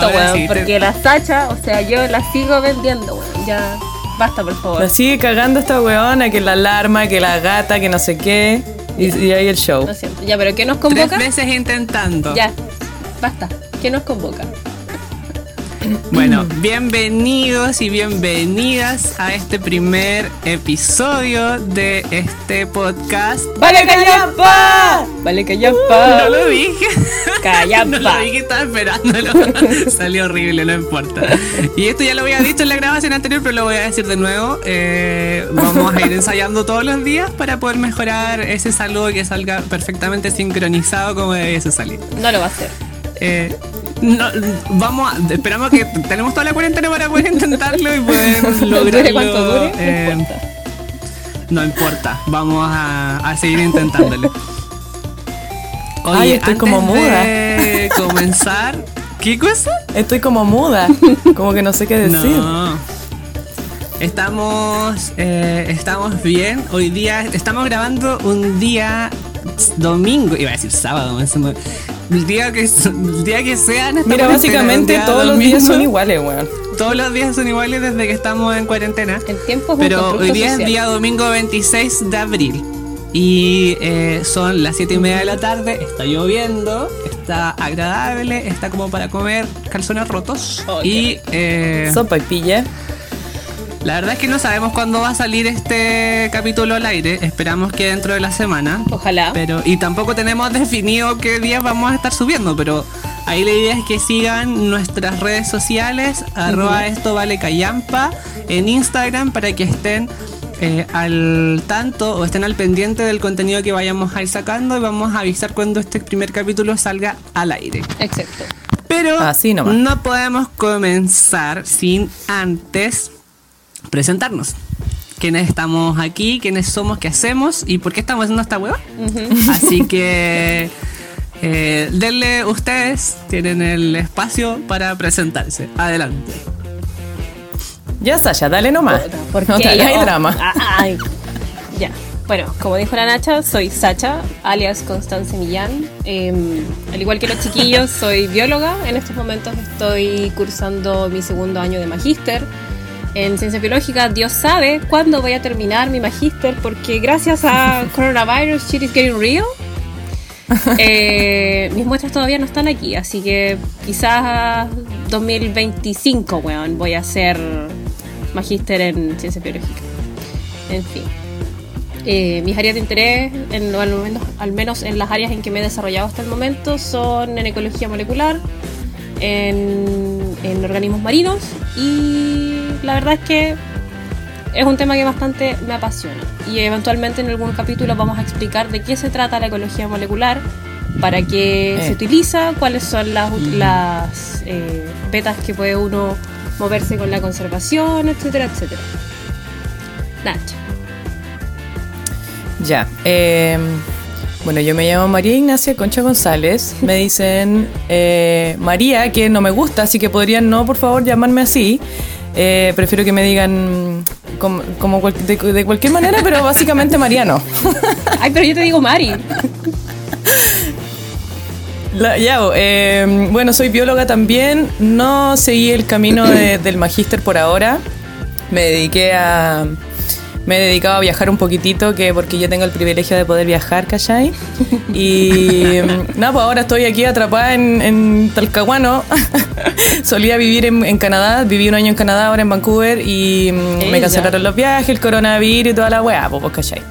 Weón. sí. Porque la Sacha, o sea, yo la sigo vendiendo, weón. Ya, basta, por favor. La sigue cagando esta weona, que la alarma, que la gata, que no sé qué. Y, y ahí el show. Lo siento. Ya, pero ¿qué nos Tres convoca? veces intentando. Ya, basta. ¿Qué nos convoca? Bueno, bienvenidos y bienvenidas a este primer episodio de este podcast. ¡Vale, callampa! ¡Vale, callampa! No lo dije. Callampa. No lo dije, estaba esperándolo. Salió horrible, no importa. Y esto ya lo había dicho en la grabación anterior, pero lo voy a decir de nuevo. Eh, vamos a ir ensayando todos los días para poder mejorar ese saludo que salga perfectamente sincronizado como debiese salir. No lo va a hacer. Eh, no, vamos a, esperamos que tenemos toda la cuarentena para poder intentarlo y poder lograrlo. Dure cuanto dure, no eh, importa. no importa, vamos a, a seguir intentándolo. Ay, estoy como muda. De comenzar, ¿qué cosa? Estoy como muda. Como que no sé qué decir. No. Estamos, eh, estamos bien. Hoy día estamos grabando un día domingo, iba a decir sábado, el día que el día que sea. en esta Mira, básicamente todos los días son iguales, weón. Todos los días son iguales desde que estamos en cuarentena. El tiempo es Pero hoy día social. es día domingo 26 de abril. Y eh, son las 7 y media de la tarde, está lloviendo, está agradable, está como para comer calzones rotos. Oh, y eh, Sopa y pilla. La verdad es que no sabemos cuándo va a salir este capítulo al aire. Esperamos que dentro de la semana. Ojalá. Pero, y tampoco tenemos definido qué días vamos a estar subiendo, pero ahí la idea es que sigan nuestras redes sociales, arroba esto vale callampa, en Instagram para que estén eh, al tanto o estén al pendiente del contenido que vayamos a ir sacando y vamos a avisar cuando este primer capítulo salga al aire. Exacto. Pero Así no podemos comenzar sin antes presentarnos. Quiénes estamos aquí, quiénes somos, qué hacemos y por qué estamos haciendo esta hueva. Así que eh, denle ustedes, tienen el espacio para presentarse. Adelante. Ya, Sasha, dale nomás. ¿Por no hagas drama. Ah, ay. Ya. Bueno, como dijo la Nacha, soy Sacha, alias Constance Millán. Eh, al igual que los chiquillos, soy bióloga. En estos momentos estoy cursando mi segundo año de magíster en ciencia biológica. Dios sabe cuándo voy a terminar mi magíster, porque gracias a coronavirus, shit is getting real. Eh, mis muestras todavía no están aquí, así que quizás 2025, weón, voy a hacer magíster en ciencia biológica. En fin. Eh, mis áreas de interés, en, al, menos, al menos en las áreas en que me he desarrollado hasta el momento, son en ecología molecular, en, en organismos marinos y la verdad es que es un tema que bastante me apasiona. Y eventualmente en algún capítulo vamos a explicar de qué se trata la ecología molecular, para qué Eh. se utiliza, cuáles son las, las eh, vetas que puede uno moverse con la conservación, etcétera, etcétera. Nacho. Ya. eh, bueno, yo me llamo María Ignacia Concha González. Me dicen eh, María, que no me gusta, así que podrían no, por favor, llamarme así. Eh, prefiero que me digan como, como cual- de, de cualquier manera, pero básicamente Mariano. Ay, pero yo te digo Mari. La- ya, eh, bueno, soy bióloga también. No seguí el camino de- del magíster por ahora. Me dediqué a. Me he dedicado a viajar un poquitito, que porque yo tengo el privilegio de poder viajar, ¿cachai? Y mm, nada, pues ahora estoy aquí atrapada en, en Talcahuano. Solía vivir en, en Canadá, viví un año en Canadá, ahora en Vancouver, y mm, Ella. me cancelaron los viajes, el coronavirus y toda la weá, pues, pues, ¿cachai?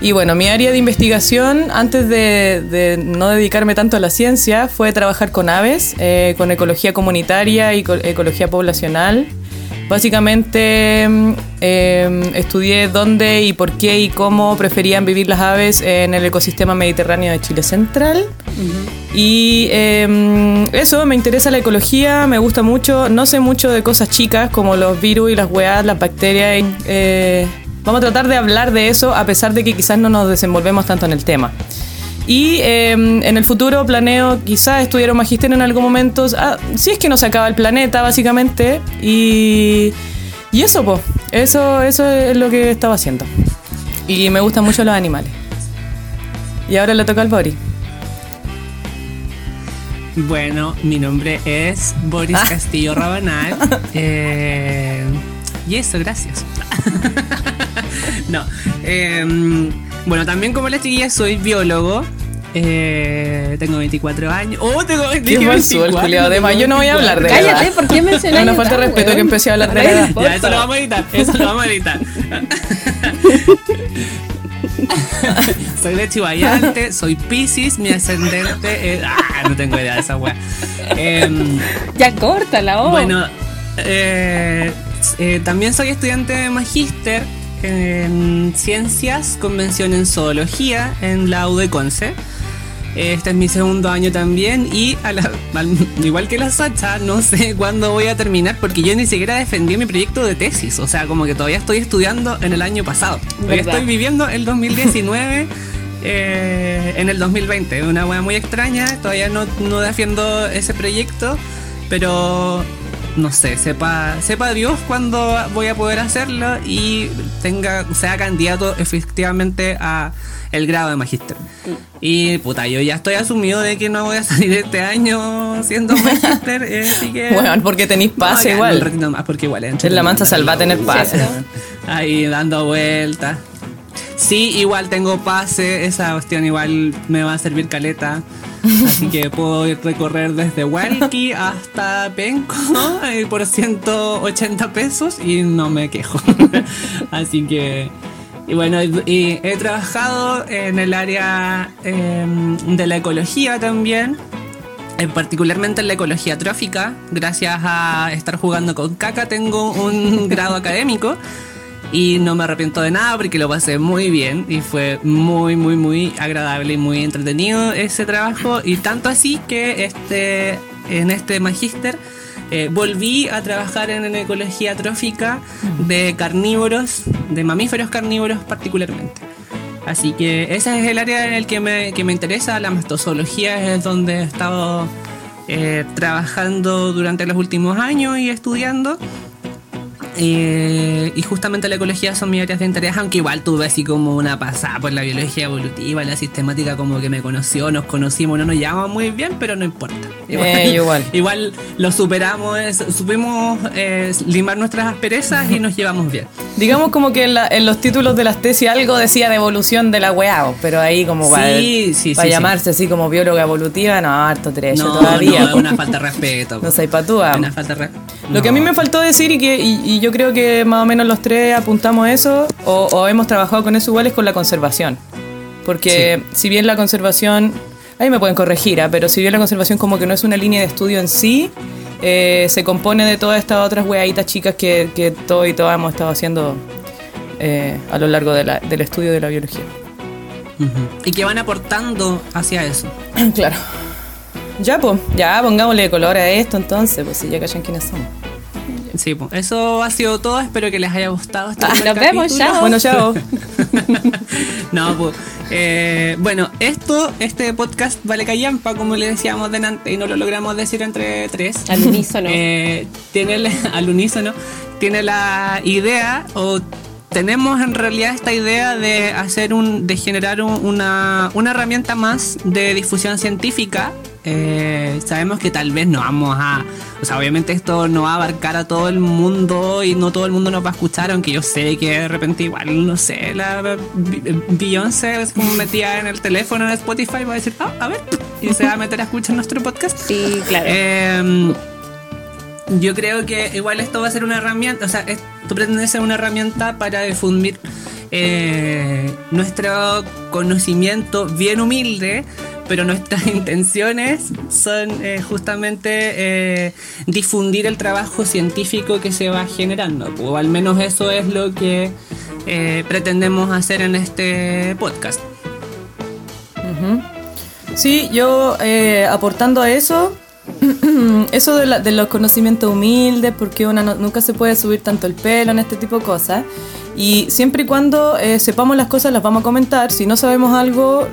Y bueno, mi área de investigación, antes de, de no dedicarme tanto a la ciencia, fue trabajar con aves, eh, con ecología comunitaria y co- ecología poblacional. Básicamente mm, eh, estudié dónde y por qué y cómo preferían vivir las aves en el ecosistema mediterráneo de Chile Central. Y eh, eso, me interesa la ecología, me gusta mucho. No sé mucho de cosas chicas como los virus y las weas, las bacterias. eh, vamos a tratar de hablar de eso a pesar de que quizás no nos desenvolvemos tanto en el tema. Y eh, en el futuro planeo quizás estudiar un magisterio en algún momento, ah, si es que no se acaba el planeta básicamente. Y, y eso, pues, eso, eso es lo que estaba haciendo. Y me gustan mucho los animales. Y ahora le toca al Bori. Bueno, mi nombre es Boris Ah. Castillo Rabanal. Eh, y eso, gracias. no. eh, bueno, también como la chiquilla soy biólogo. Eh, tengo 24 años. ¡Oh, tengo Qué dije mal su el 24, culiao. Además, yo no voy a hablar de Cállate, edad. ¿por qué mencionas Es una mi falta de respeto weón? que empecé a hablar de la edad. Ya, eso lo vamos a editar. Eso lo vamos a editar. soy de Chihuayante, soy Pisces, mi ascendente es. Ah, no tengo idea de esa wea. Em, Ya córtala, oh. bueno, eh, eh, también soy estudiante de magíster en ciencias, convención en zoología en la UDECONCE. Este es mi segundo año también y a la- al- igual que la Sacha, no sé cuándo voy a terminar porque yo ni siquiera defendí mi proyecto de tesis. O sea, como que todavía estoy estudiando en el año pasado. Estoy viviendo el 2019 eh, en el 2020. Una wea muy extraña. Todavía no, no defiendo ese proyecto, pero no sé, sepa, sepa Dios cuándo voy a poder hacerlo y tenga, sea candidato efectivamente a el grado de magíster. Y puta, yo ya estoy asumido de que no voy a salir este año siendo magíster, eh, así que. Bueno, porque tenéis pase ya, igual. más, porque igual Es la mansa salva tener pase. Ahí dando vueltas. Sí, igual tengo pase, esa cuestión igual me va a servir caleta. Así que puedo recorrer desde Walkie hasta Penco eh, por 180 pesos y no me quejo. Así que. Y bueno, y, he trabajado en el área em, de la ecología también. Particularmente en la ecología trófica, gracias a estar jugando con caca, tengo un grado académico y no me arrepiento de nada porque lo pasé muy bien y fue muy, muy, muy agradable y muy entretenido ese trabajo. Y tanto así que este, en este magíster eh, volví a trabajar en, ecología trófica de carnívoros, de mamíferos carnívoros particularmente. Así que ese es el área en el que me, que me interesa, la mastozoología es donde he estado eh, trabajando durante los últimos años y estudiando. Eh, y justamente la ecología son mis áreas de interés, aunque igual tuve así como una pasada por la biología evolutiva, la sistemática como que me conoció, nos conocimos, no nos llevamos muy bien, pero no importa. Eh, igual. igual lo superamos, es- supimos eh, limar nuestras asperezas y nos llevamos bien. Digamos como que en, la- en los títulos de las tesis algo decía de evolución de la weá, pero ahí como para, Sí, sí, para sí, llamarse así como bióloga evolutiva, no, harto trecho No, todavía. no, es una falta de respeto. No soy patúa. Una falta de re- Lo que a mí me faltó decir y que y, y yo creo que más o menos los tres apuntamos eso o, o hemos trabajado con eso igual es con la conservación. Porque si bien la conservación, ahí me pueden corregir, ¿ah? pero si bien la conservación como que no es una línea de estudio en sí, eh, se compone de todas estas otras weaditas chicas que, que todos y todas hemos estado haciendo eh, a lo largo de la- del estudio de la biología. Y que van aportando hacia eso. claro. Ya, pues, ya pongámosle color a esto entonces, pues si ya callan quiénes somos. Sí, pues, eso ha sido todo. Espero que les haya gustado. Este Ah, nos vemos, chao. Bueno, chao. no, pues. eh, bueno, esto, este podcast vale callampa, como le decíamos delante, y no lo logramos decir entre tres. Al unísono. Eh, tiene al unísono. Tiene la idea, o tenemos en realidad esta idea de hacer un. de generar un- una, una herramienta más de difusión científica. Eh, sabemos que tal vez no vamos a. O sea, obviamente esto no va a abarcar a todo el mundo y no todo el mundo nos va a escuchar, aunque yo sé que de repente igual, no sé, la Beyoncé es como metida en el teléfono en Spotify va a decir, ah, a ver, y se va a meter a escuchar nuestro podcast. Sí, claro. Eh, yo creo que igual esto va a ser una herramienta, o sea, esto pretende ser una herramienta para difundir eh, nuestro conocimiento bien humilde, pero nuestras intenciones son eh, justamente eh, difundir el trabajo científico que se va generando, o al menos eso es lo que pretendemos hacer en este podcast. Sí, yo aportando a eso, eso de, la- de los conocimientos humildes, porque una nunca se puede subir tanto el pelo en este tipo de cosas. Y siempre y cuando eh, sepamos las cosas las vamos a comentar. Si no sabemos algo,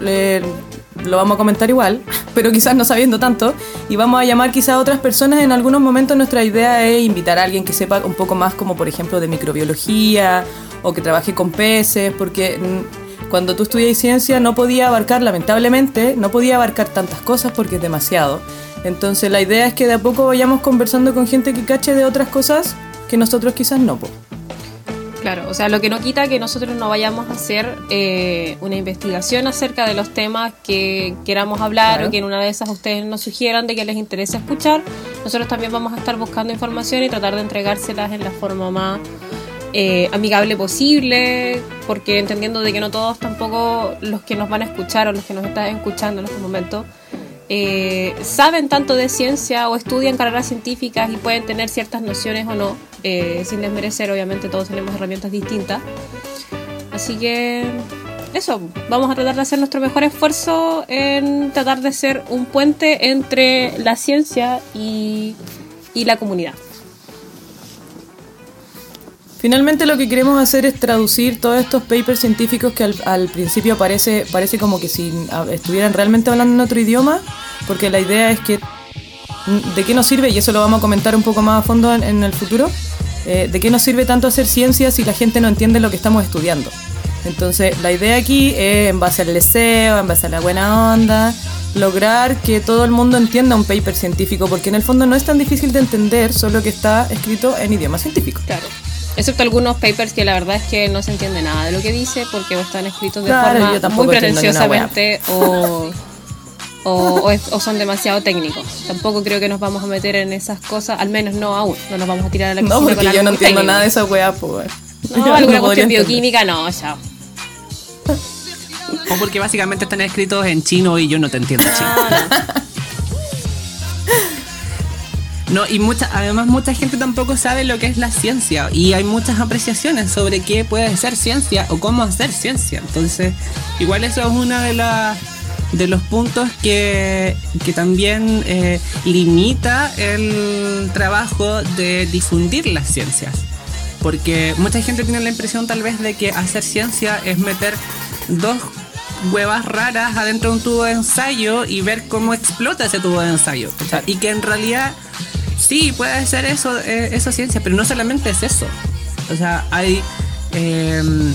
lo vamos a comentar igual, pero quizás no sabiendo tanto. Y vamos a llamar quizás a otras personas. En algunos momentos nuestra idea es invitar a alguien que sepa un poco más como por ejemplo de microbiología o que trabaje con peces, porque... mm, cuando tú estudias ciencia no podía abarcar, lamentablemente, no podía abarcar tantas cosas porque es demasiado. Entonces la idea es que de a poco vayamos conversando con gente que cache de otras cosas que nosotros quizás no. Po. Claro, o sea, lo que no quita que nosotros no vayamos a hacer eh, una investigación acerca de los temas que queramos hablar o que en una de esas ustedes nos sugieran de que les interese escuchar. Nosotros también vamos a estar buscando información y tratar de entregárselas en la forma más eh, amigable posible, porque entendiendo de que no todos tampoco los que nos van a escuchar o los que nos están escuchando en este momento eh, saben tanto de ciencia o estudian carreras científicas y pueden tener ciertas nociones o no, eh, sin desmerecer, obviamente todos tenemos herramientas distintas. Así que eso, vamos a tratar de hacer nuestro mejor esfuerzo en tratar de ser un puente entre la ciencia y, y la comunidad. Finalmente lo que queremos hacer es traducir todos estos papers científicos que al, principio parece, parece como que si estuvieran realmente hablando en otro idioma, porque la idea es que de qué nos sirve, y eso lo vamos a comentar un poco más a fondo en, el futuro, eh, de qué nos sirve tanto hacer ciencia si la gente no entiende lo que estamos estudiando. Entonces la idea aquí es, en base al deseo, en base a la buena onda, lograr que todo el mundo entienda un paper científico, porque en el fondo no es tan difícil de entender, solo que está escrito en idioma científico. Claro. Excepto algunos papers que la verdad es que no se entiende nada de lo que dice porque están escritos de forma muy pretenciosamente o, o, son demasiado técnicos. Tampoco creo que nos vamos a meter en esas cosas, al menos no aún. No nos vamos a tirar a la piscina No, porque yo no entiendo nada de esa weá, pues. No, alguna cuestión bioquímica, no, ya. O porque básicamente están escritos en chino y yo no te entiendo chino. No, y mucha, además mucha gente tampoco sabe lo que es la ciencia y hay muchas apreciaciones sobre qué puede ser ciencia o cómo hacer ciencia. Entonces, igual eso es uno de de los puntos que, que también eh, limita el trabajo de difundir las ciencias. Porque mucha gente tiene la impresión tal vez de que hacer ciencia es meter dos huevas raras adentro de un tubo de ensayo y ver cómo explota ese tubo de ensayo. y que en realidad Sí, puede ser eso, eh, eso ciencia, pero no solamente es eso. O sea, hay... Em,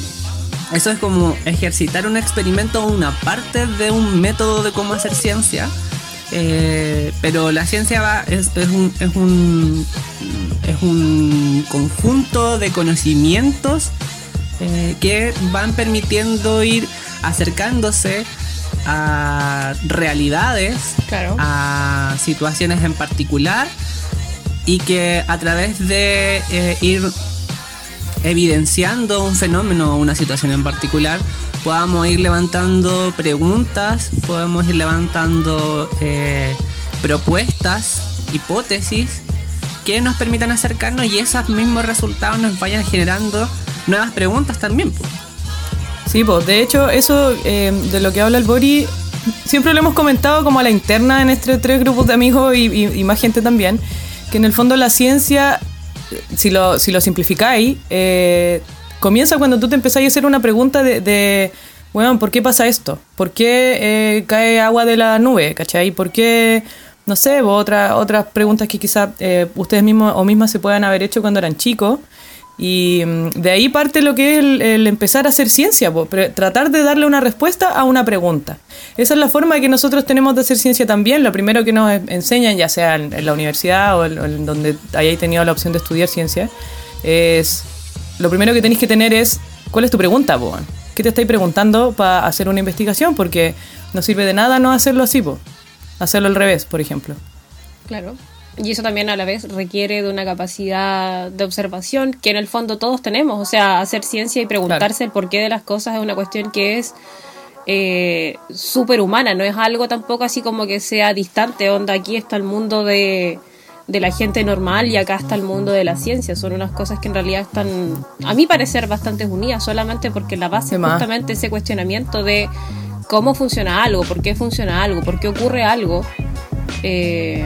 eso es como ejercitar un experimento o una parte de un método de cómo hacer ciencia. Eh, pero la ciencia va, es, un, es, un, es un conjunto de conocimientos eh, que van permitiendo ir acercándose a realidades, a situaciones en particular y que a través de eh, ir evidenciando un fenómeno o una situación en particular, podamos ir levantando preguntas, podemos ir levantando eh, propuestas, hipótesis que nos permitan acercarnos y esos mismos resultados nos vayan generando nuevas preguntas también. Sí, pues de hecho eso eh, de lo que habla el Bori siempre lo hemos comentado como a la interna en estos tres grupos de amigos y más gente también que en el fondo la ciencia, si lo, si lo simplificáis, eh, comienza cuando tú te empezáis a hacer una pregunta de, bueno, ¿por qué pasa esto? ¿Por qué eh, cae agua de la nube? ¿Cachai? ¿Por qué, no sé, otra, otras preguntas que quizás eh, ustedes mismos o mismas se puedan haber hecho cuando eran chicos? Y mm, de ahí parte lo que es el, empezar a hacer ciencia, tratar de darle una respuesta a una pregunta. Esa es la forma que nosotros tenemos de hacer ciencia también. Lo primero que nos enseñan, ya sea en, la universidad o en, donde hayáis tenido la opción de estudiar ciencia, es lo primero que tenéis que tener es cuál es tu pregunta, po? ¿Qué te estáis preguntando para hacer una investigación? Porque no sirve de nada no hacerlo así, po. hacerlo al revés, por ejemplo. Claro. Y eso también a la vez requiere de una capacidad de observación que en el fondo todos tenemos. O sea, hacer ciencia y preguntarse el porqué de las cosas es una cuestión que es eh, súper humana. No es algo tampoco así como que sea distante. Onda, aquí está el mundo de, de la gente normal y acá está el mundo de la ciencia. Son unas cosas que en realidad están, a mi parecer, bastante unidas, solamente porque la base es justamente ese cuestionamiento de cómo funciona algo, por qué funciona algo, por qué ocurre algo. Eh,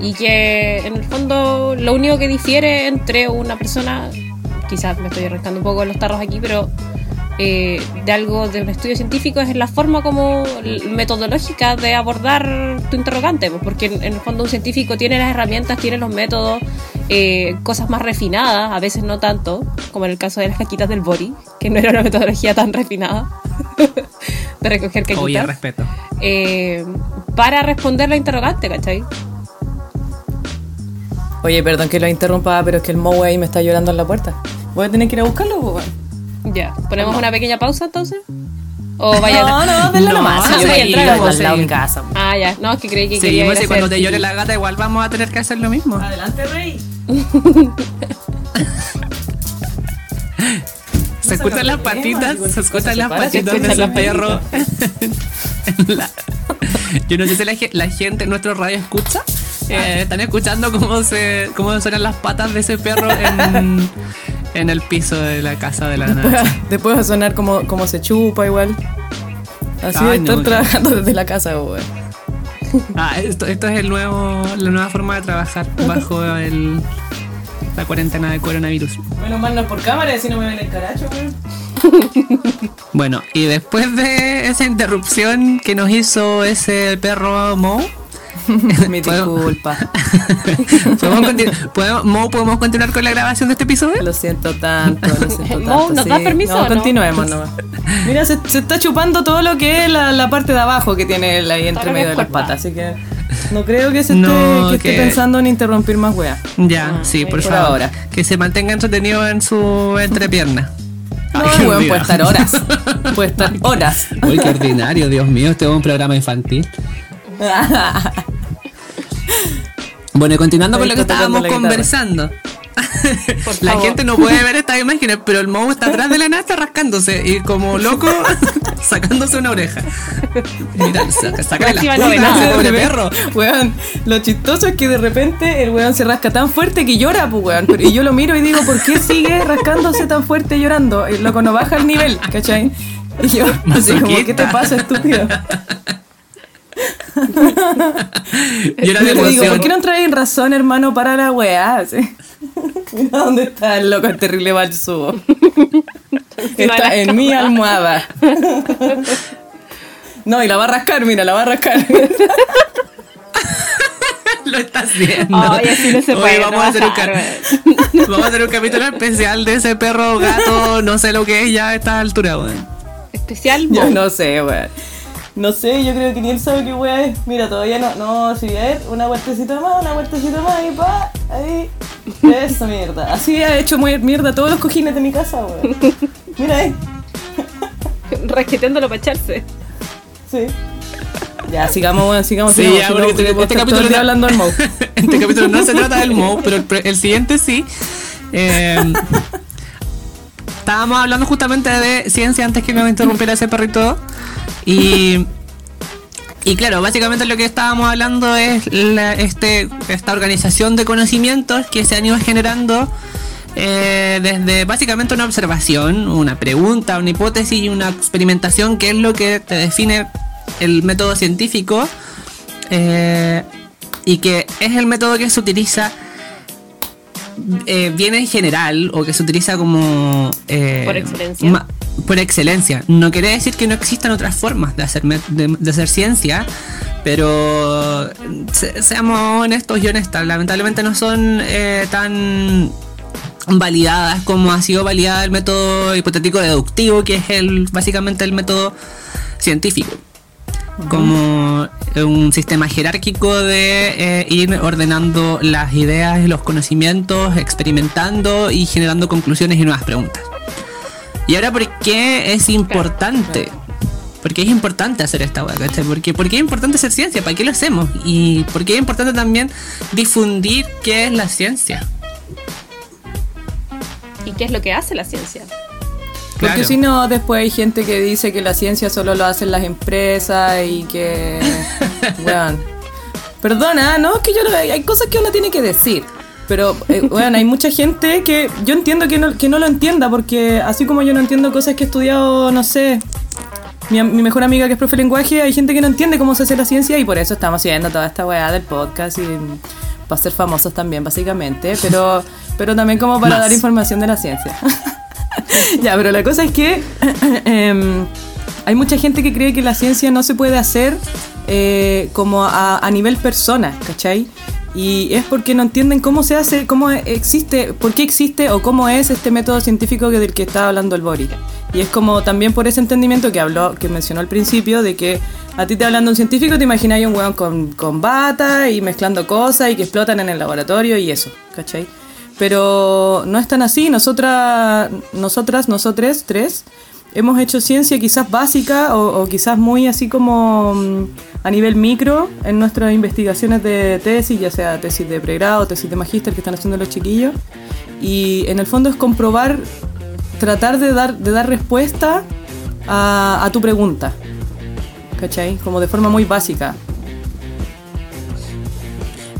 y que en el fondo lo único que difiere entre una persona, quizás me estoy arrancando un poco los tarros aquí, pero eh, de algo de un estudio científico es la forma como metodológica de abordar tu interrogante, pues, porque en, el fondo un científico tiene las herramientas, tiene los métodos, eh, cosas más refinadas, a veces no tanto, como en el caso de las caquitas del body, que no era una metodología tan refinada. de recoger caquitas. Oye, respeto. eh, para responder la interrogante, ¿cachai? Oye, perdón que lo interrumpa, pero es que el Moe ahí me está llorando en la puerta. Voy a tener que ir a buscarlo, pues. Ya, ¿ponemos una pequeña pausa entonces? ¿O vaya No, no, denle No, nomás. sí. al lado de mi casa. weón. Ah, ya, no, es que creí que Sí, quería pues cuando te llore la gata, igual vamos a tener que hacer lo mismo. Adelante, Rey. Se escuchan las patitas, se escuchan las se patitas de escuchan ese las perro. Yo no sé si la, la gente, nuestro radio escucha. Eh, están escuchando cómo se cómo suenan las patas de ese perro en, en el piso de la casa de la nada. Después va a sonar como, como se chupa igual. Así Ay, no, trabajando desde la casa, weón. Ah, esto, esto es el nuevo, la nueva forma de trabajar bajo el, la cuarentena de coronavirus. Menos mal no es por cámara, si no me ven el caracho, weón. Bueno, y después de esa interrupción que nos hizo ese perro Mo, Mi disculpa. ¿podemos, continu- podemos- Mo, ¿podemos continuar con la grabación de este episodio? Lo siento tanto, lo siento tanto. Mo, ¿nos das permiso o No, no? continuemos nomás. Mira, se, se está chupando todo lo que es la, la parte de abajo que tiene él ahí entre medio me de las patas, así que no creo que se esté, No, que esté que- pensando en interrumpir más weá. Ya, sí, por, por favor. ahora. Que se mantenga entretenido en su entrepierna. No, Ay, weón, puede estar horas. Puede estar horas. Uy, qué ordinario, Dios mío, este es un programa infantil. Bueno, y continuando con lo que estábamos la conversando. La gente no puede ver estas imágenes, pero el Moe está atrás de la está rascándose y como loco sacándose una oreja. Mira, saca, saca la pobre perro. Weón, lo chistoso es que de repente el weón se rasca tan fuerte que llora, pues weón. Y yo lo miro y digo, ¿por qué sigue rascándose tan fuerte llorando? El loco no baja el nivel, ¿cachai? Y yo, así como, ¿qué te pasa, estúpido? Llora de yo le digo, ¿por emoción. qué no traen razón, hermano, para la weá? Mira dónde está el loco, el terrible balsubo. Está en mi almohada. No, y la va a rascar, mira, la va a rascar. Lo está haciendo. Ay, así no se Oye, puede vamos, a hacer un vamos a hacer un capítulo especial de ese perro gato, no sé lo que es ya a esta altura, weón. Especial Yo no sé, weón. No sé, yo creo que ni él sabe qué weá es. Mira, todavía no. No, si ver, una vueltecita más, una vueltecita más y pa, ahí. Eso, mierda. Así ha hecho muy mierda todos los cojines de mi casa, weón. Mira ahí. Rasqueteándolo para echarse. Sí. Ya, sigamos, weón, sigamos. Sí, sigamos, ya, porque voy a este, capítulo no- hablando del Mo. este capítulo no se trata del Mo, pero el, pre- el siguiente sí. Eh, estábamos hablando justamente de ciencia antes que nos interrumpiera ese perrito. Y, y claro, básicamente lo que estábamos hablando es la- este, esta organización de conocimientos que se han ido generando eh, desde básicamente una observación, una pregunta, una hipótesis y una experimentación, que es lo que te define el método científico. eh, y que es el método que se utiliza eh, bien en general o que se utiliza como eh, Por excelencia. ma- por excelencia. No quiere decir que no existan otras formas de hacer de, de hacer ciencia pero se- seamos honestos y honestas lamentablemente no son eh, tan validadas como ha sido validada el método hipotético deductivo que es el básicamente el método científico. Como un sistema jerárquico de eh, ir ordenando las ideas y los conocimientos, experimentando y generando conclusiones y nuevas preguntas. Y ahora, ¿por qué es importante? ¿Por qué es importante hacer esta hueá? ¿cachai? Porque, ¿Por qué es importante hacer ciencia? ¿Para qué lo hacemos? Y ¿por qué es importante también difundir qué es la ciencia? ¿Y qué es lo que hace la ciencia? Porque Claro. si no, después hay gente que dice que la ciencia solo lo hacen las empresas y que. Weón. Perdona, no, es que yo no- hay cosas que uno tiene que decir. Pero, eh, weón, hay mucha gente que yo entiendo que no, que no lo entienda, porque así como yo no entiendo cosas que he estudiado, no sé, mi, mi mejor amiga que es profe de lenguaje, hay gente que no entiende cómo se hace la ciencia y por eso estamos haciendo toda esta weá del podcast y para ser famosos también, básicamente, pero, pero también como para Más. dar información de la ciencia. ya, pero la cosa es que em, hay mucha gente que cree que la ciencia no se puede hacer eh, como a, a nivel persona, ¿cachai? Y es porque no entienden cómo se hace, cómo existe, por qué existe o cómo es este método científico del que estaba hablando el Boris. Y es como también por ese entendimiento que habló, que mencionó al principio, de que a ti te hablando un científico, te imaginas un weón con, con bata y mezclando cosas y que explotan en el laboratorio y eso, ¿cachai? Pero no es tan así, nosotras, nosotras, nosotres, tres, hemos hecho ciencia quizás básica o, quizás muy así como mm, a nivel micro en nuestras investigaciones de tesis, ya sea tesis de pregrado, tesis de magíster que están haciendo los chiquillos. Y en el fondo es comprobar, tratar de dar, de dar respuesta a, a tu pregunta. ¿Cachai? Como de forma muy básica.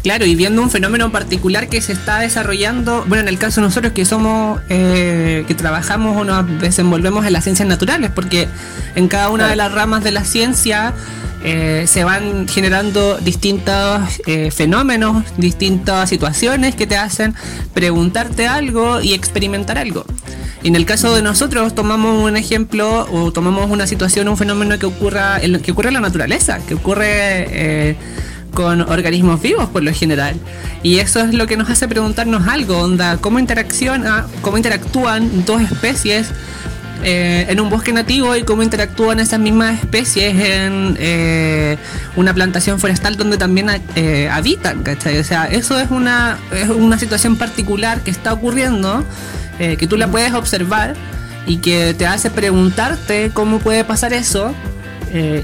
Claro, y viendo un fenómeno particular que se está desarrollando, bueno, en el caso de nosotros que somos, eh, que trabajamos o nos desenvolvemos en las ciencias naturales, porque en cada una de las ramas de la ciencia eh, se van generando distintos eh, fenómenos, distintas situaciones que te hacen preguntarte algo y experimentar algo. Y en el caso de nosotros tomamos un ejemplo o tomamos una situación, un fenómeno que ocurra, que ocurre en la naturaleza, que ocurre con organismos vivos por lo general. Y eso es lo que nos hace preguntarnos algo, onda, cómo interacciona, cómo interactúan dos especies eh, en un bosque nativo y cómo interactúan esas mismas especies en eh, una plantación forestal donde también eh, habitan, ¿cachai? O sea, eso es una, es una situación particular que está ocurriendo, que tú la puedes observar y que te hace preguntarte cómo puede pasar eso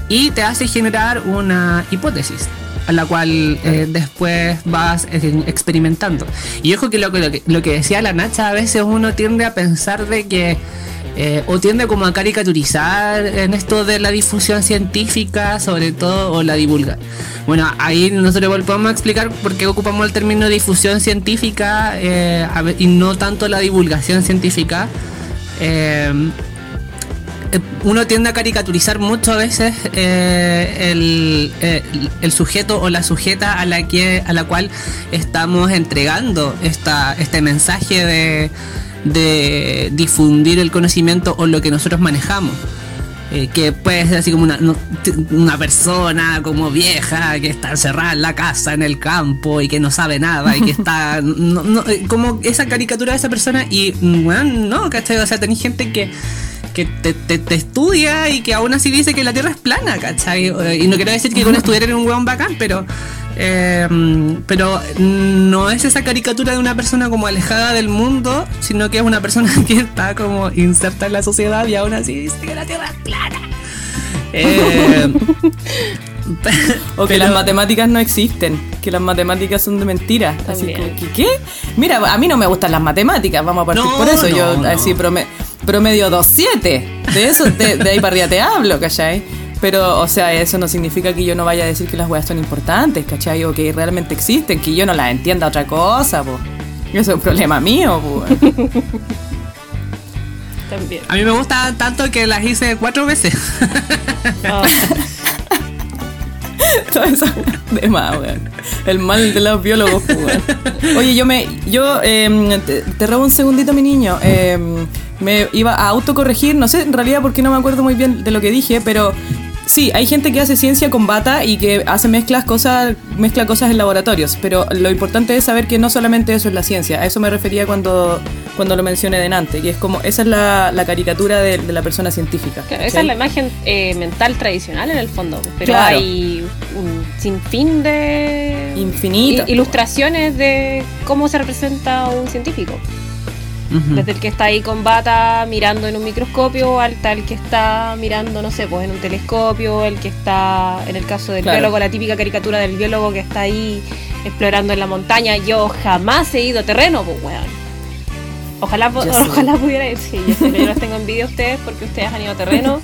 y te hace generar una hipótesis a la cual eh, después vas eh, experimentando. Y ojo que lo, lo, que lo que decía la Nacha, a veces uno tiende a pensar de que eh, o tiende como a caricaturizar en esto de la difusión científica, sobre todo, o la divulga. Bueno, ahí nosotros podemos explicar por qué ocupamos el término difusión científica y no tanto la divulgación científica. Eh, uno tiende a caricaturizar mucho a veces eh, eh, el, sujeto o la sujeta a la que a la cual estamos entregando esta, este mensaje de, de difundir el conocimiento o lo que nosotros manejamos. que puede ser así como una, una persona como vieja que está encerrada en la casa, en el campo y que no sabe nada y que está como esa caricatura de esa persona y bueno, no, ¿cachai? O sea, tenéis gente que que te, estudia y que aún así dice que la Tierra es plana, ¿cachai? Y no quiero decir que con estudiar en un hueón bacán, pero, em, pero no es esa caricatura de una persona como alejada del mundo, sino que es una persona que está como inserta en la sociedad y aún así dice que la Tierra es plana. Eh, o que las matemáticas no existen, que las matemáticas son de mentira. Así que, ¿qué? Mira, a mí no me gustan las matemáticas, vamos a partir por eso. Yo así promedio 2.7. De eso, de, ahí para arriba te hablo, ¿cachai? Pero, o sea, eso no significa que yo no vaya a decir que las weas son importantes, ¿cachai? O que realmente existen, que yo no las entienda otra cosa, pues. Eso es un problema mío, pues. También. A mí me gusta tanto que las hice cuatro veces. Oh. Todo eso de más, weón. El mal de los biólogos, weón. Oye, yo me. Yo em, te, robo un segundito, mi niño. Eh, me iba a autocorregir, no sé en realidad porque no me acuerdo muy bien de lo que dije, pero sí, hay gente que hace ciencia con bata y que hace mezclas cosas, mezcla cosas en laboratorios, pero lo importante es saber que no solamente eso es la ciencia, a eso me refería cuando, cuando lo mencioné delante, que es como, esa es la, caricatura de, la persona científica. esa es la imagen eh, mental tradicional en el fondo, pero hay un sinfín de Infinito. ilustraciones de cómo se representa un científico. Desde el que está ahí con bata mirando en un microscopio hasta el que está mirando, no sé, pues en un telescopio, el que está, en el caso del biólogo, la típica caricatura del biólogo que está ahí explorando en la montaña. Yo jamás he ido a terreno, pues weón. Ojalá, ojalá pudiera ir, sí, yo, yo les tengo envidia a ustedes porque ustedes han ido a terreno.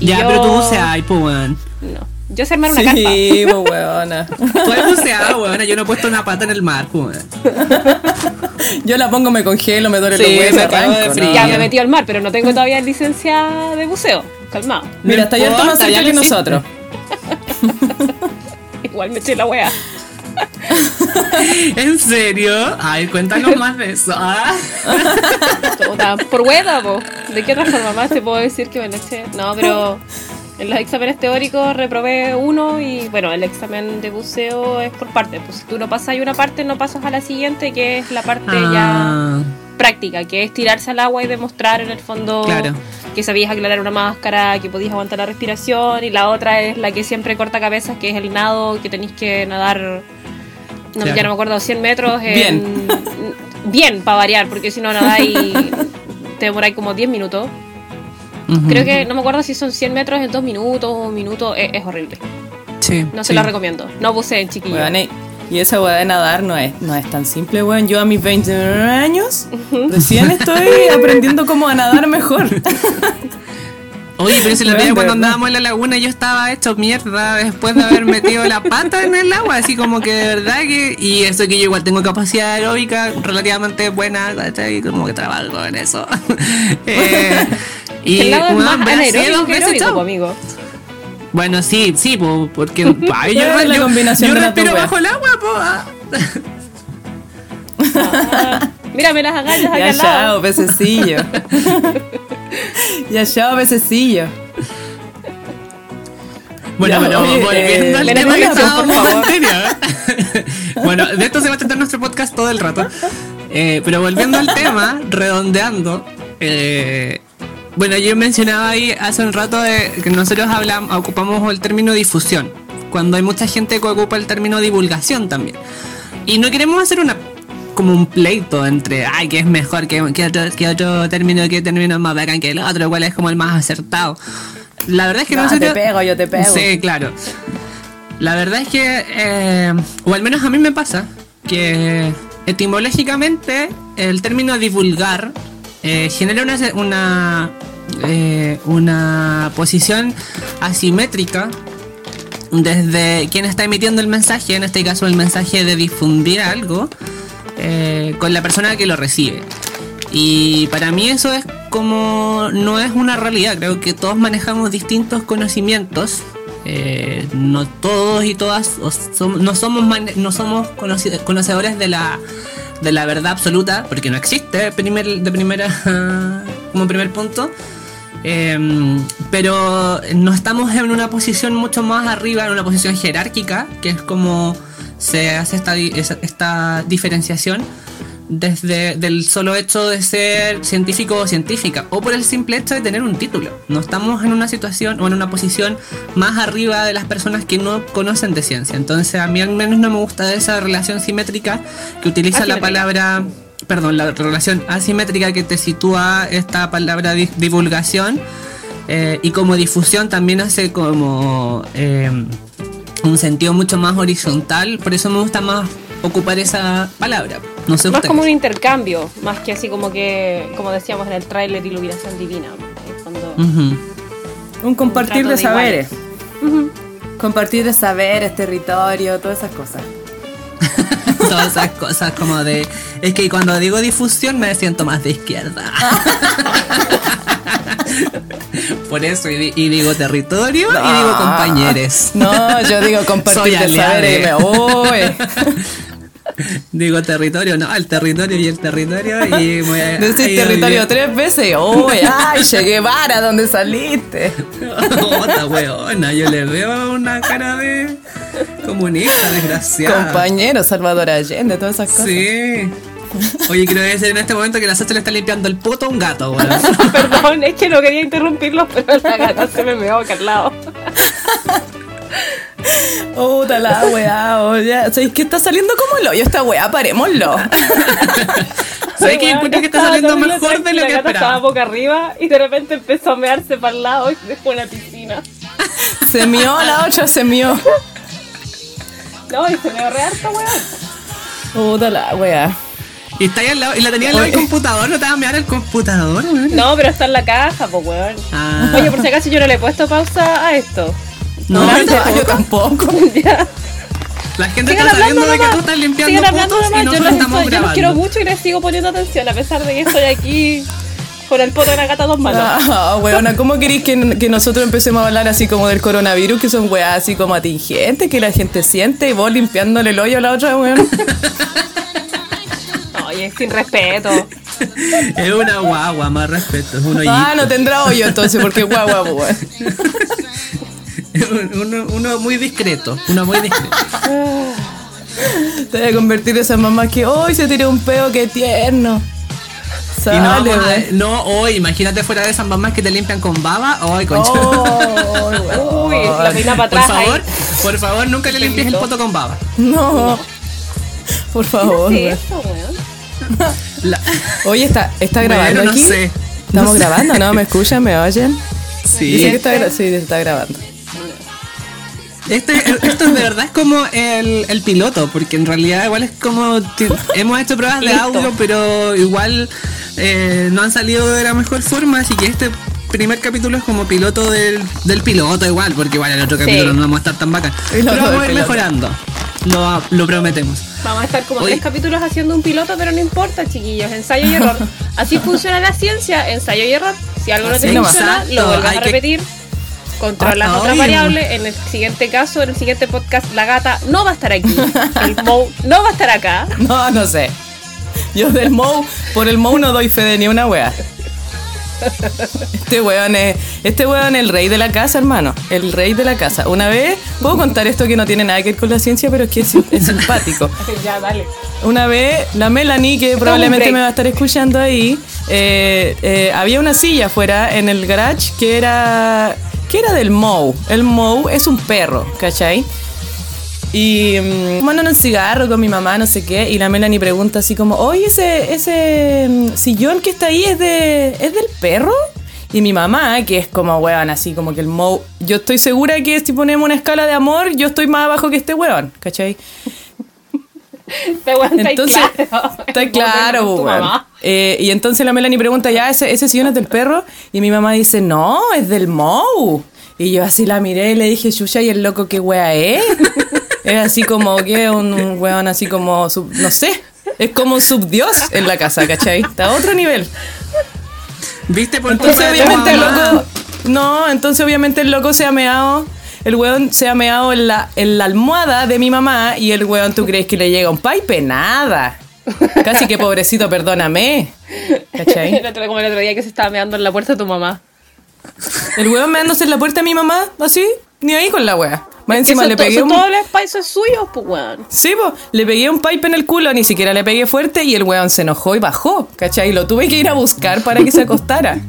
ya, pero tú buceas, pues weón. No. Yo sé armar una carpa. Sí, pues weona. Tú has buceado, weona. Yo no he puesto una pata en el mar, pues. Yo la pongo, me congelo, me duele sí, los huesos, arranco. ¿no? Ya me metí al mar, pero no tengo todavía licencia de buceo. Calmado. Mira, está ya más cerca que nosotros. Igual me eché la wea. ¿En serio? Ay, cuéntanos más de eso. ¿ah? Por hueá, po. ¿De qué otra forma más te puedo decir que me lo eché? No, pero En los exámenes teóricos reprobé uno y bueno, el examen de buceo es por partes. Pues si tú no pasas una parte, no pasas a la siguiente, que es la parte Ah, ya práctica, que es tirarse al agua y demostrar en el fondo Claro. que sabías aclarar una máscara, que podías aguantar la respiración. Y la otra es la que siempre corta cabezas, que es el nado, que tenéis que nadar, no, Claro. ya no me acuerdo, 100 metros. en- Bien. Bien, para variar, porque si no nadáis, te demoráis como 10 minutos. Creo que no me acuerdo si son 100 metros en 2 minutos o un minuto. Es, es horrible. Sí, No se lo recomiendo. No buceen, chiquillos. Weón, y- y esa weá de nadar no es, no es tan simple, weón. Yo a mis 29 años recién estoy aprendiendo cómo a nadar mejor. Oye, pero si otro día cuando andábamos en la laguna yo estaba hecho mierda después de haber metido la pata en el agua, así como que de verdad que... Y eso que yo igual tengo capacidad aeróbica relativamente buena, ¿cachai? Como que trabajo en eso. Eh, y anaeróbico dos veces, chao. po, amigo. Bueno, sí, sí, po, porque ay, yo, la combinación respiro bajo el agua, po. ah. Ah, mírame las agallas acá ya al lado. chao, pececillo. ya chao, pececillo. Bueno, oye, volviendo eh, al le tema que estábamos por favor. anterior. bueno, de esto se va a tratar nuestro podcast todo el rato. Eh, pero volviendo al tema, redondeando. eh, bueno, yo mencionaba ahí hace un rato de que nosotros hablamos, ocupamos el término difusión. Cuando hay mucha gente que ocupa el término divulgación también. Y no queremos hacer una como un pleito entre, ay, que es mejor que, que otro, que otro término, que término es más bacán que el otro, cuál es como el más acertado. La verdad es que No, nosotros... te pego, yo te pego. Sí, claro. La verdad es que, eh, o al menos a mí me pasa, que etimológicamente el término divulgar eh, genera una, una, eh, una posición asimétrica desde quien está emitiendo el mensaje, en este caso el mensaje de difundir algo, eh, con la persona que lo recibe. Y para mí eso es como no es una realidad, creo que todos manejamos distintos conocimientos. no todos y todas no somos no somos conocedores de la de la verdad absoluta porque no existe de primera como primer punto. Em, pero no estamos en una posición mucho más arriba, en una posición jerárquica, que es como se hace esta, esta diferenciación desde del solo hecho de ser científico o científica, o por el simple hecho de tener un título. No estamos en una situación o en una posición más arriba de las personas que no conocen de ciencia. Entonces a mí al menos no me gusta esa relación simétrica que utiliza la palabra perdón, la relación asimétrica que te sitúa esta palabra di- divulgación eh, y como difusión también hace como eh, un sentido mucho más horizontal, por eso me gusta más ocupar esa palabra. No sé Más ustedes. como un intercambio, más que así como que, como decíamos en el tráiler, iluminación divina. Un compartir de de saberes. Compartir de saberes, territorio, todas esas cosas. Todas esas cosas como de... Es que cuando digo difusión me siento más de izquierda. Por eso, y, di- y digo territorio y digo compañeros. No, yo digo Soy compartir de aliade. saberes. Digo territorio, no, el territorio y el territorio y voy a... Decís territorio tres veces uy, ay, llegué vara, ¿dónde saliste? Otra weona, yo le veo una cara de comunista, desgraciada. Compañero, Salvador Allende, todas esas cosas. Sí. Oye, quiero decir en este momento que la Sacha le está limpiando el puto a un gato, weón. Perdón, es que no quería interrumpirlos, pero la gata se me meó acá al lado. Puta la weá, oye. ¿Sabéis que está saliendo como el hoyo esta weá? Parémoslo. ¿Sabes que encuentro que está saliendo mejor de lo que La gata estaba esperaba? boca arriba y de repente empezó a mearse para el lado y dejó una piscina. Se mió, la otra se mió. No, y se me re harto, weón. Puta la weá. Y está ahí al lado, y la tenía al lado del computador, no te vas a mirar el computador, weón. No, pero está en la caja, pues, weón. Ah. Oye, por si acaso yo no le he puesto pausa a esto. No, No, yo yo tampoco. ya. La gente Sigan está hablando sabiendo de que tú estás limpiando putos y. Yo, nosotros los estamos estoy- yo los quiero grabando. mucho y les sigo poniendo atención, a pesar de que estoy aquí con el poto de la gata dos manos. Ah, weona, ¿cómo queréis que, que nosotros empecemos a hablar así como del coronavirus, que son weas así como atingentes, que la gente siente y vos limpiándole el hoyo a la otra, weón? Oye, sin respeto. Es una guagua, más respeto, es uno Ah, no tendrá hoyo entonces, porque guagua, weón. uno, uno muy discreto. Uno muy discreto. Te voy a convertir en esa mamá que hoy se tiró un peo, qué tierno. Y no, Sale, vamos a- güey. no, hoy, imagínate fuera de esas mamás que te limpian con baba. Ay, concha. Oh, Uy, la peina para por atrás favor, ahí. por favor, nunca le limpies el poto con baba. No. Por favor. Eso. La- Oye, ¿está, está Bueno, grabando no aquí? sé. ¿Estamos No sé. grabando? ¿No? ¿Me escuchan? ¿Me oyen? Sí. Dice que está, sí, está grabando. Este, esto de verdad es como el, el piloto, porque en realidad igual es como hemos hecho pruebas de audio, pero igual eh, no han salido de la mejor forma, así que este primer capítulo es como piloto del, del piloto igual, porque igual el otro Sí. capítulo no vamos a estar tan bacán. Pero vamos a ir mejorando, lo, lo prometemos. Vamos a estar como tres capítulos haciendo un piloto, pero no importa, chiquillos. Ensayo y error. Así funciona la ciencia, ensayo y error. Si algo no te funciona, lo vuelves a que- repetir. Controlas otra variable. En el siguiente caso, en el siguiente podcast, la gata no va a estar aquí. El Mo no va a estar acá. No, no sé. Yo del Mou, por el Mou no doy fe de ni una wea. Este weón es, este weón es el rey de la casa, hermano. El rey de la casa. Una vez, puedo contar esto que no tiene nada que ver con la ciencia, pero es que es, es simpático. ya, dale. Una vez, la Melanie, que probablemente me va a estar escuchando ahí, eh, eh, había una silla afuera en el garage que era, que era del Mou. El Mou es un perro, ¿cachai? Y mm, fumando un cigarro con mi mamá, no sé qué, y la Melanie pregunta así como, oye, ese, ese mm, sillón que está ahí es, de, ¿es del perro? Y mi mamá, que es como weón, así como que el Mou, yo estoy segura que si ponemos una escala de amor, yo estoy más abajo que este weón, ¿cachai? Te weón, está Entonces, claro. está claro, mamá. Eh, y entonces la Melanie pregunta, ¿ya ese, ese sillón es del perro? Y mi mamá dice, no, es del Mou. Y yo así la miré y le dije, Chucha, ¿y el loco qué wea es? es así como que un, un weón así como, sub- no sé, es como un subdios en la casa, ¿cachai? Está a otro nivel. ¿Viste por Entonces obviamente el loco, no, entonces obviamente el loco se ha meado, el weón se ha meado en la, en la almohada de mi mamá y el weón, ¿tú crees que le llega un pipe? Nada. Casi que pobrecito, perdóname. ¿Cachai? El otro- como el otro día que se estaba meando en la puerta de tu mamá. El weón meándose en la puerta de mi mamá, así, ni ahí con la wea. Más encima Eso le pegué un... Todos los espacios suyos, pues, weón. Sí, po, le pegué un pipe en el culo, ni siquiera le pegué fuerte y el weón se enojó y bajó, ¿cachai? Lo tuve que ir a buscar para que se acostara.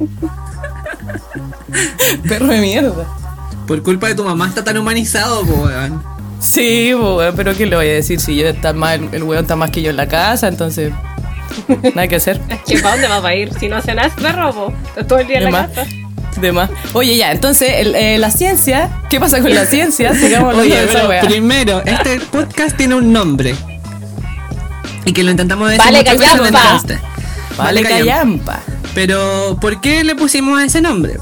Perro de mierda. Por culpa de tu mamá está tan humanizado, po, weón. Sí, po, weón, pero ¿qué le voy a decir? Si yo está más, el, weón está más que yo en la casa, entonces nada que hacer. Es que ¿para dónde vas a ir? Si no hace nada, es perro, po. Estás todo el día en De la más. casa. De más. Oye, ya, entonces el- eh, la ciencia, ¿qué pasa con la ciencia? Oye, de esa pero wea. primero, este podcast tiene un nombre. Y que lo intentamos decir Vale, en callampa. Vale, callampa. Pero, ¿por qué le pusimos ese nombre?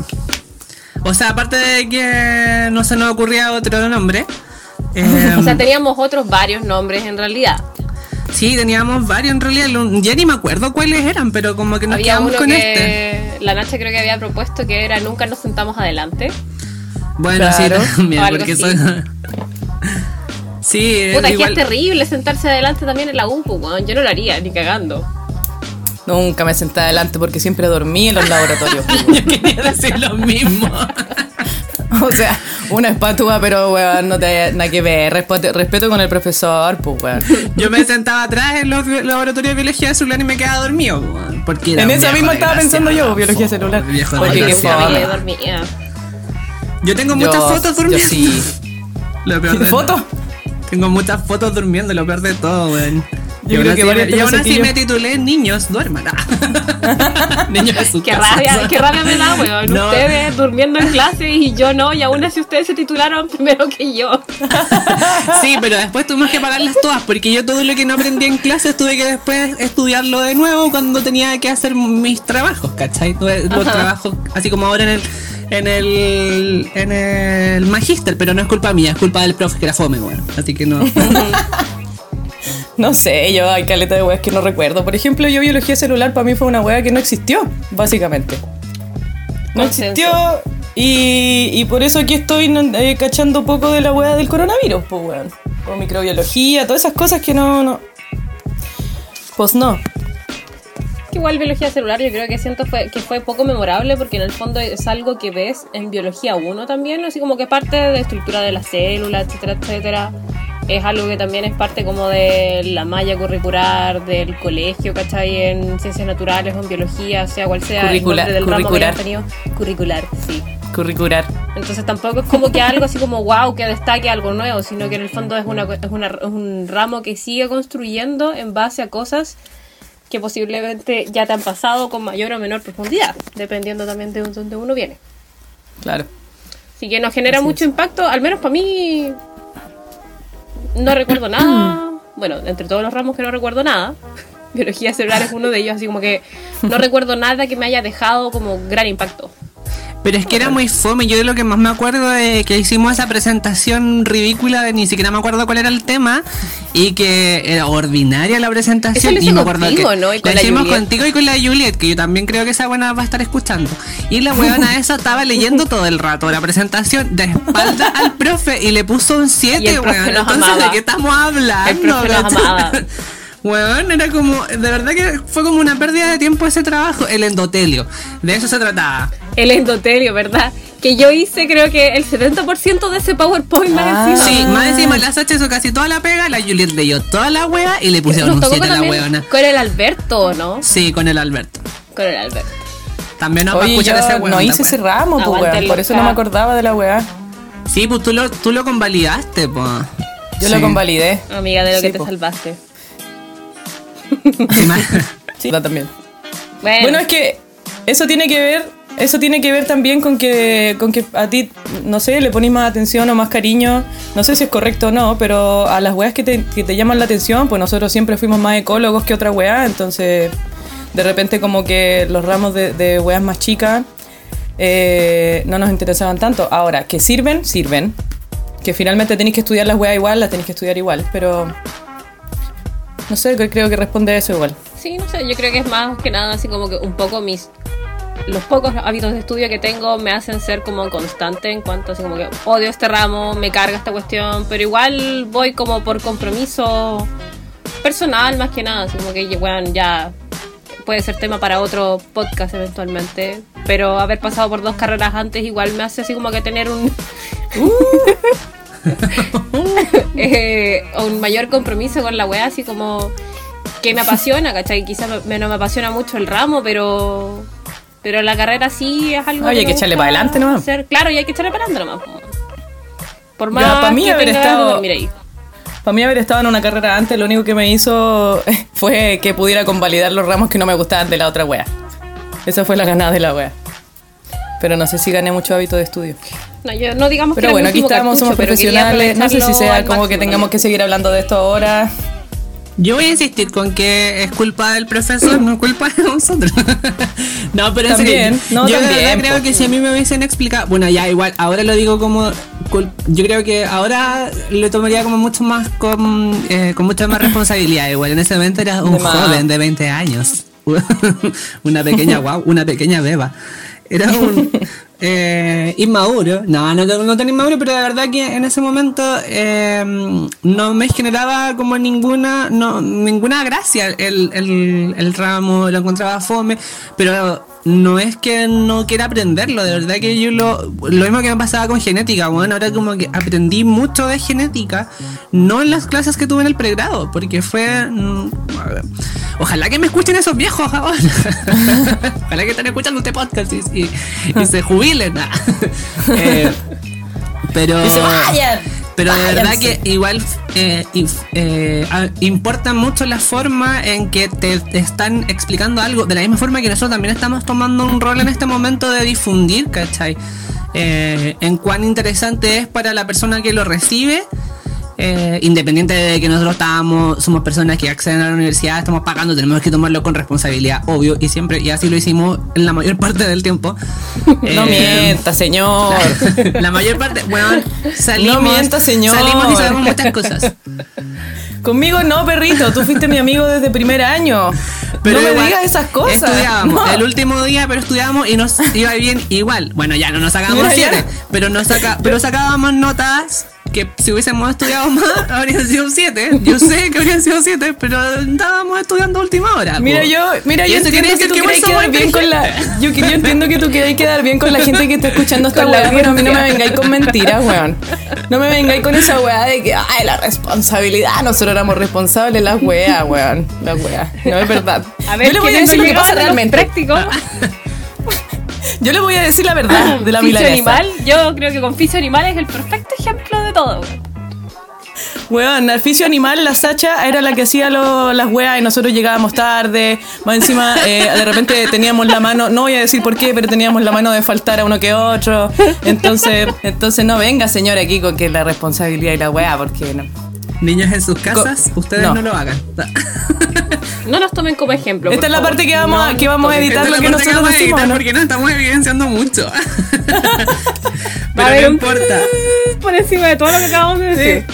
O sea, aparte de que no se nos ocurría otro nombre. eh, O sea, teníamos otros varios nombres en realidad. sí, teníamos varios en realidad. Ya ni me acuerdo cuáles eran, pero como que nos Había quedamos uno con que este. la Nacha creo que había propuesto que era Nunca nos sentamos adelante. Bueno, Claro. sí, también, porque son. sí, Puta, que igual. es terrible sentarse adelante también en la UPU, weón. Yo no lo haría, ni cagando. Nunca me senté adelante porque siempre dormí en los laboratorios. Yo quería decir lo mismo. o sea, una espátula, pero weón, no te nada que ver. Respeto, respeto con el profesor, pues weón. Yo me sentaba atrás en los laboratorios de biología celular y me quedaba dormido. weón, Porque era En esa misma estaba pensando yo, desgraciado, biología celular. viejo Porque qué dormía. Yo tengo Yo- muchas fotos Yo durmiendo. sí. Lo peor de ¿Fotos? Tengo muchas fotos durmiendo, lo peor de todo, weón. Yo y creo aún que así, varios me- y aún así me titulé Niños duerman. Niños de su Qué casa. rabia, qué rabia me da, weón. No. Ustedes durmiendo en clase y yo no, y aún así ustedes se titularon primero que yo. Sí, pero después tuvimos que pagarlas todas, porque yo todo lo que no aprendí en clases tuve que después estudiarlo de nuevo cuando tenía que hacer mis trabajos, ¿cachai? Los trabajos, así como ahora en el en el en el magíster, pero no es culpa mía, es culpa del profe que era fome, bueno. Así que no. No sé, yo hay caleta de weas que no recuerdo. Por ejemplo, yo biología celular para mí fue una wea que no existió, básicamente. No existió y, y por eso aquí estoy eh, cachando poco de la wea del coronavirus, pues weón. O microbiología, todas esas cosas que no, no. Pues no. igual biología celular yo creo que siento fue, que fue poco memorable porque en el fondo es algo que ves en biología 1 también, así como que parte de estructura de la célula, etcétera, etcétera. Es algo que también es parte como de la malla curricular del colegio, ¿cachai? En ciencias naturales o en biología, sea cual sea Curricular, el del ramo que curricular. tenido. Curricular, sí. Curricular. Entonces tampoco es como que algo así como wow que destaque algo nuevo, sino que en el fondo es, una, es, una- es un ramo que sigue construyendo en base a cosas que posiblemente ya te han pasado con mayor o menor profundidad, dependiendo también de dónde uno viene. Claro. Así que nos genera mucho impacto, al menos para mí no recuerdo nada, bueno, entre todos los ramos que no recuerdo nada, biología celular es uno de ellos, así como que no recuerdo nada que me haya dejado como gran impacto. Pero es que era muy fome. Yo de lo que más me acuerdo de que hicimos esa presentación ridícula de ni siquiera me acuerdo cuál era el tema y que era ordinaria la presentación. Eso lo y me acuerdo contigo, que ¿no? Y con la la hicimos Juliet. contigo y con la Juliet, que yo también creo que esa buena va a estar escuchando. Y la huevona esa estaba leyendo todo el rato la presentación de espalda al profe y le puso un Y 7, el profe weón. Entonces, amaba. ¿de qué estamos hablando? El profe nos. Weón, era como, de verdad que fue como una pérdida de tiempo ese trabajo, el endotelio. De eso se trataba. El endotelio, ¿verdad? Que yo hice creo que el 70% de ese PowerPoint más Ah. encima. Sí, más encima la Sacha hizo casi toda la pega, la Juliet leyó toda la wea y le pusieron Nos un tocó 7 a la weona. con el Alberto, ¿no? Sí, con el Alberto. Con el Alberto. También nos va a Oye, escuchar yo ese weón. no ¿te hice ese ramo, pues, weón. Por eso no me acordaba de la weá. Sí, pues tú lo, tú lo convalidaste, pues. Yo Sí. lo convalidé. Amiga de lo Sí, que te po. salvaste. Sí, ma- Sí, también. Bueno, Bueno, es que eso tiene que ver, eso tiene que ver también con que, con que a ti, no sé, le ponís más atención o más cariño. No sé si es correcto o no, pero a las weas que te, que te llaman la atención, pues nosotros siempre fuimos más ecólogos que otra wea, entonces de repente como que los ramos de, de weas más chicas eh, no nos interesaban tanto. Ahora, que sirven, sirven. Que finalmente tenéis que estudiar las weas igual, las tenéis que estudiar igual, pero... No sé, creo que responde a eso igual. sí, no sé, yo creo que es más que nada así como que un poco mis... Los pocos hábitos de estudio que tengo me hacen ser como constante en cuanto así como que odio este ramo, me carga esta cuestión, pero igual voy como por compromiso personal más que nada, así como que bueno, ya puede ser tema para otro podcast eventualmente, pero haber pasado por dos carreras antes igual me hace así como que tener un eh, un mayor compromiso con la weá, así como que me apasiona, ¿cachai? Quizás me- no me apasiona mucho el ramo, pero pero la carrera sí es algo Oye, hay me que echarle para adelante nomás. hacer. Claro, y hay que echarle para adelante nomás. Por Ya, más pa' mí que haber tenga estado- dormir ahí. Para mí haber estado en una carrera antes, lo único que me hizo fue que pudiera convalidar los ramos que no me gustaban de la otra wea. Esa fue la ganada de la wea. Pero no sé si gané mucho hábito de estudio. No, yo, no digamos que Pero era bueno, aquí estamos, somos profesionales. No sé si sea como que tengamos que seguir hablando de esto ahora. Yo voy a insistir con que es culpa del profesor, no es culpa de nosotros. no, pero en También, serio, no, yo de también, verdad creo que si a mí me hubiesen explicado, bueno, ya igual, ahora lo digo como, yo creo que ahora lo tomaría como mucho más con, eh, con mucha más responsabilidad. Igual en ese momento era un De más. joven de 20 años, una pequeña guau, una pequeña beba. Era un eh, inmaduro. No, no, no tan inmaduro, pero de verdad que en ese momento eh, no me generaba como ninguna no, ninguna gracia el, el, el ramo, lo encontraba fome, pero no es que no quiera aprenderlo, de verdad que yo lo, lo mismo que me pasaba con genética, bueno, ahora como que aprendí mucho de genética, no en las clases que tuve en el pregrado, porque fue... mm, Ojalá que me escuchen esos viejos ahora. Ojalá que estén escuchando este podcast y, se jubilen. Eh, pero... Y se vayan. Pero de verdad que igual eh, eh, importa mucho la forma en que te, te están explicando algo, de la misma forma que nosotros también estamos tomando un rol en este momento de difundir, ¿cachai? Eh, en cuán interesante es para la persona que lo recibe, eh, independiente de que nosotros estamos, somos personas que acceden a la universidad, estamos pagando, tenemos que tomarlo con responsabilidad, obvio, y siempre, y así lo hicimos en la mayor parte del tiempo. No Eh, mienta, señor. la mayor parte, bueno, salimos, No mienta, señor. salimos y sabemos muchas cosas. Conmigo no, perrito. Tú fuiste mi amigo desde primer año. no me digas esas cosas. Estudiábamos No. el último día, pero estudiábamos y nos iba bien igual. Bueno, ya no nos sacábamos siete, pero nos saca, pero sacábamos notas que si hubiésemos estudiado más, habrían sido siete. Yo sé que habrían sido siete, pero estábamos estudiando a última hora. Mira, po. yo, mira, yo entiendo quiere que tú querés quedar bien con la. Yo, yo entiendo que tú querés quedar bien con la gente que está escuchando esta weá, pero a mí no me vengáis con mentiras, weón. No me vengáis con esa weá de que, ay, la responsabilidad. Nosotros éramos responsables las weas, weón. Las weas. No es verdad. A ver, yo le voy a ¿quiénes decir lo que pasa realmente. prácticos? Yo le voy a decir la verdad de la milanesa. animal, yo creo que con fisio animal es el perfecto ejemplo de todo. Weón, al fisio animal, la Sacha era la que hacía lo- las weas y nosotros llegábamos tarde. Más encima, eh, de repente teníamos la mano, no voy a decir por qué, pero teníamos la mano de faltar a uno que otro. Entonces, entonces no venga, señora, aquí con que la responsabilidad y la wea, porque no. Niños en sus casas, Co- ustedes no. no. lo hagan. No nos tomen como ejemplo. Esta es la favor. parte que vamos, No que vamos a nos editar lo que nosotros decimos, editar ¿no? Porque no estamos evidenciando mucho. A Pero no importa. por encima de todo lo que acabamos de decir.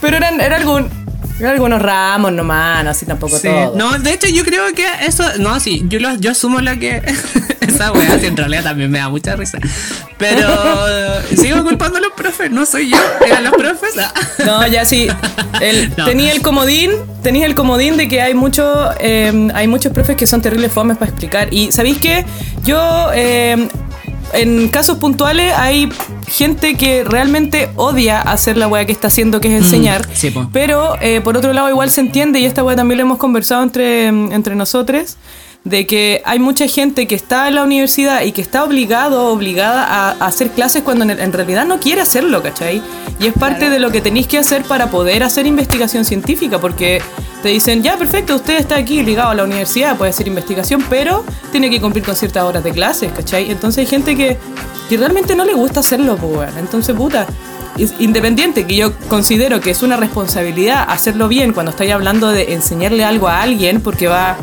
Pero eran, era algún, eran algunos ramos nomás, no así tampoco Sí. todo. No, de hecho yo creo que eso, no, sí, yo lo, yo asumo la que esa weá, sí, en realidad también me da mucha risa. Pero sigo culpando a los profes, no soy yo, eran los profes. Ah. No, ya sí. El- No. Tenía el comodín, tenía el comodín de que hay mucho, eh, hay muchos profes que son terribles fomes para explicar. Y ¿sabéis qué? Yo, eh, en casos puntuales, hay gente que realmente odia hacer la weá que está haciendo, que es enseñar. sí, po. Pero eh, por otro lado, igual se entiende, y esta weá también lo hemos conversado entre, entre nosotros, de que hay mucha gente que está en la universidad y que está obligado o obligada a, a hacer clases cuando en, en realidad no quiere hacerlo, ¿cachai? Y es parte de lo que tenéis que hacer para poder hacer investigación científica, porque te dicen, ya, perfecto, usted está aquí ligado a la universidad, puede hacer investigación, pero tiene que cumplir con ciertas horas de clases, ¿cachai? Entonces hay gente que, que realmente no le gusta hacerlo, pues. Entonces, puta, independiente que yo considero que es una responsabilidad hacerlo bien cuando estoy hablando de enseñarle algo a alguien porque va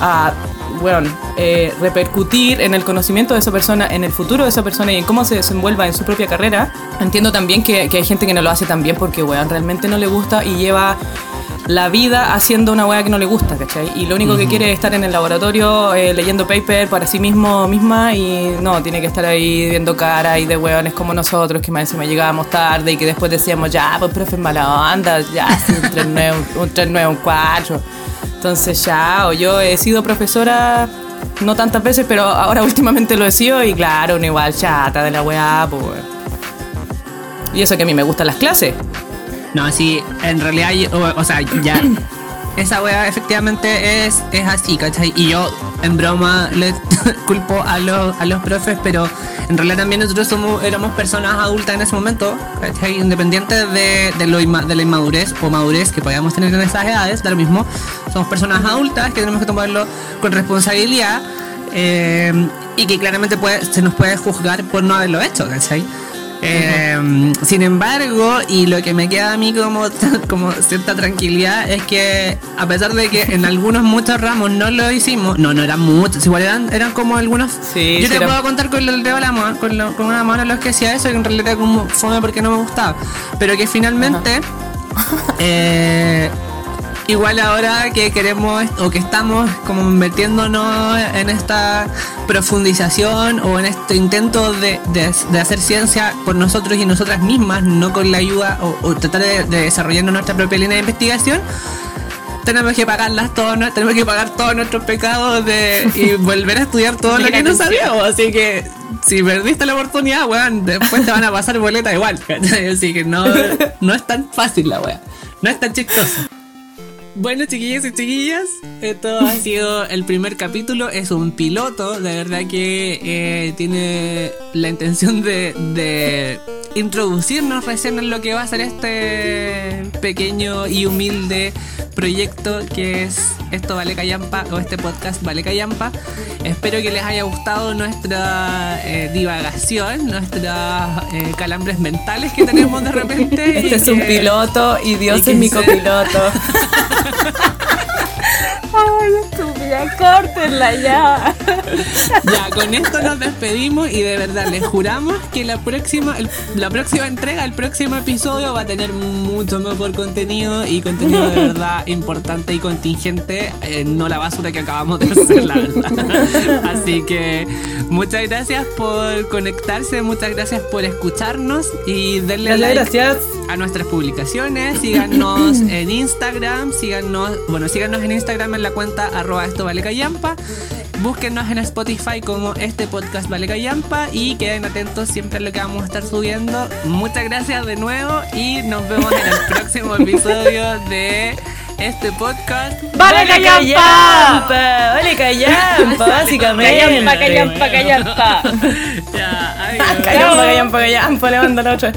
a bueno, eh, repercutir en el conocimiento de esa persona, en el futuro de esa persona y en cómo se desenvuelva en su propia carrera. Entiendo también que, hay gente que no lo hace tan bien porque, weón, realmente no le gusta y lleva la vida haciendo una weá que no le gusta, ¿cachai? Y lo único que quiere es estar en el laboratorio eh, leyendo paper para sí mismo, misma, y no, tiene que estar ahí viendo cara y de weones como nosotros, que más encima llegábamos tarde y que después decíamos, ya, pues profe, mala onda, ya, sí, un 3-9, un, un 3-9, un 4. Entonces ya, o yo he sido profesora no tantas veces, pero ahora últimamente lo he sido y claro, una igual chata de la weá, pues. Y eso que a mí me gustan las clases. No, sí, en realidad, yo- o, o sea, ya. Esa weá efectivamente es, es así, ¿cachai? Y yo, en broma, le culpo a los, a los profes, pero en realidad también nosotros somos, éramos personas adultas en ese momento, ¿cachai? Independientes de, de, lo inma- de la inmadurez o madurez que podíamos tener en esas edades, da lo mismo. Somos personas adultas que tenemos que tomarlo con responsabilidad eh, y que claramente puede, se nos puede juzgar por no haberlo hecho, ¿cachai? Eh, sin embargo, y lo que me queda a mí como, como cierta tranquilidad es que a pesar de que en algunos muchos ramos no lo hicimos, no, no eran muchos, igual eran, eran como algunos. Sí, yo sí te eran- puedo contar con el de la mano, con, lo- con una mano los que hacía eso, que en realidad era como fome porque no me gustaba. Pero que finalmente, eh, igual ahora que queremos o que estamos como metiéndonos en esta profundización o en este intento de, de- de hacer ciencia por nosotros y nosotras mismas, no con la ayuda o, o tratar de, de desarrollar nuestra propia línea de investigación, tenemos que pagarlas todos, tenemos que pagar todos nuestros pecados de, y volver a estudiar todo lo que no sabíamos. Así que si perdiste la oportunidad, weón, después te van a pasar boleta igual. ¿cachai? Así que no, no es tan fácil la weá. No es tan chistoso. Bueno, chiquillos y chiquillas, esto ha sido el primer capítulo. Es un piloto, de verdad que eh, tiene la intención de, de introducirnos recién en lo que va a ser este pequeño y humilde proyecto que es Esto Vale Callampa o este podcast Vale Callampa. Espero que les haya gustado nuestra eh, divagación, nuestras eh, calambres mentales que tenemos de repente. y Este es un que- piloto y Dios y es mi copiloto. Ay, estúpida, córtenla ya. ya, con esto nos despedimos y de verdad les juramos que la próxima, el- la próxima entrega, el próximo episodio va a tener mucho mejor contenido y contenido de verdad importante y contingente, eh, no la basura que acabamos de hacer, la verdad. Así que muchas gracias por conectarse, muchas gracias por escucharnos y denle Gracias, like gracias. A nuestras publicaciones, síganos en Instagram, síganos, bueno, síganos en Instagram en la cuenta arroba esto vale callampa, búsquenos en Spotify como este podcast vale callampa y queden atentos siempre a lo que vamos a estar subiendo. Muchas gracias de nuevo y nos vemos en el próximo episodio de este podcast. ¡Vale, callampa! Vale, callampa, básicamente. Callampa, callampa, callampa. Ya, adiós. Callampa, callampa, callampa, levanta la otra.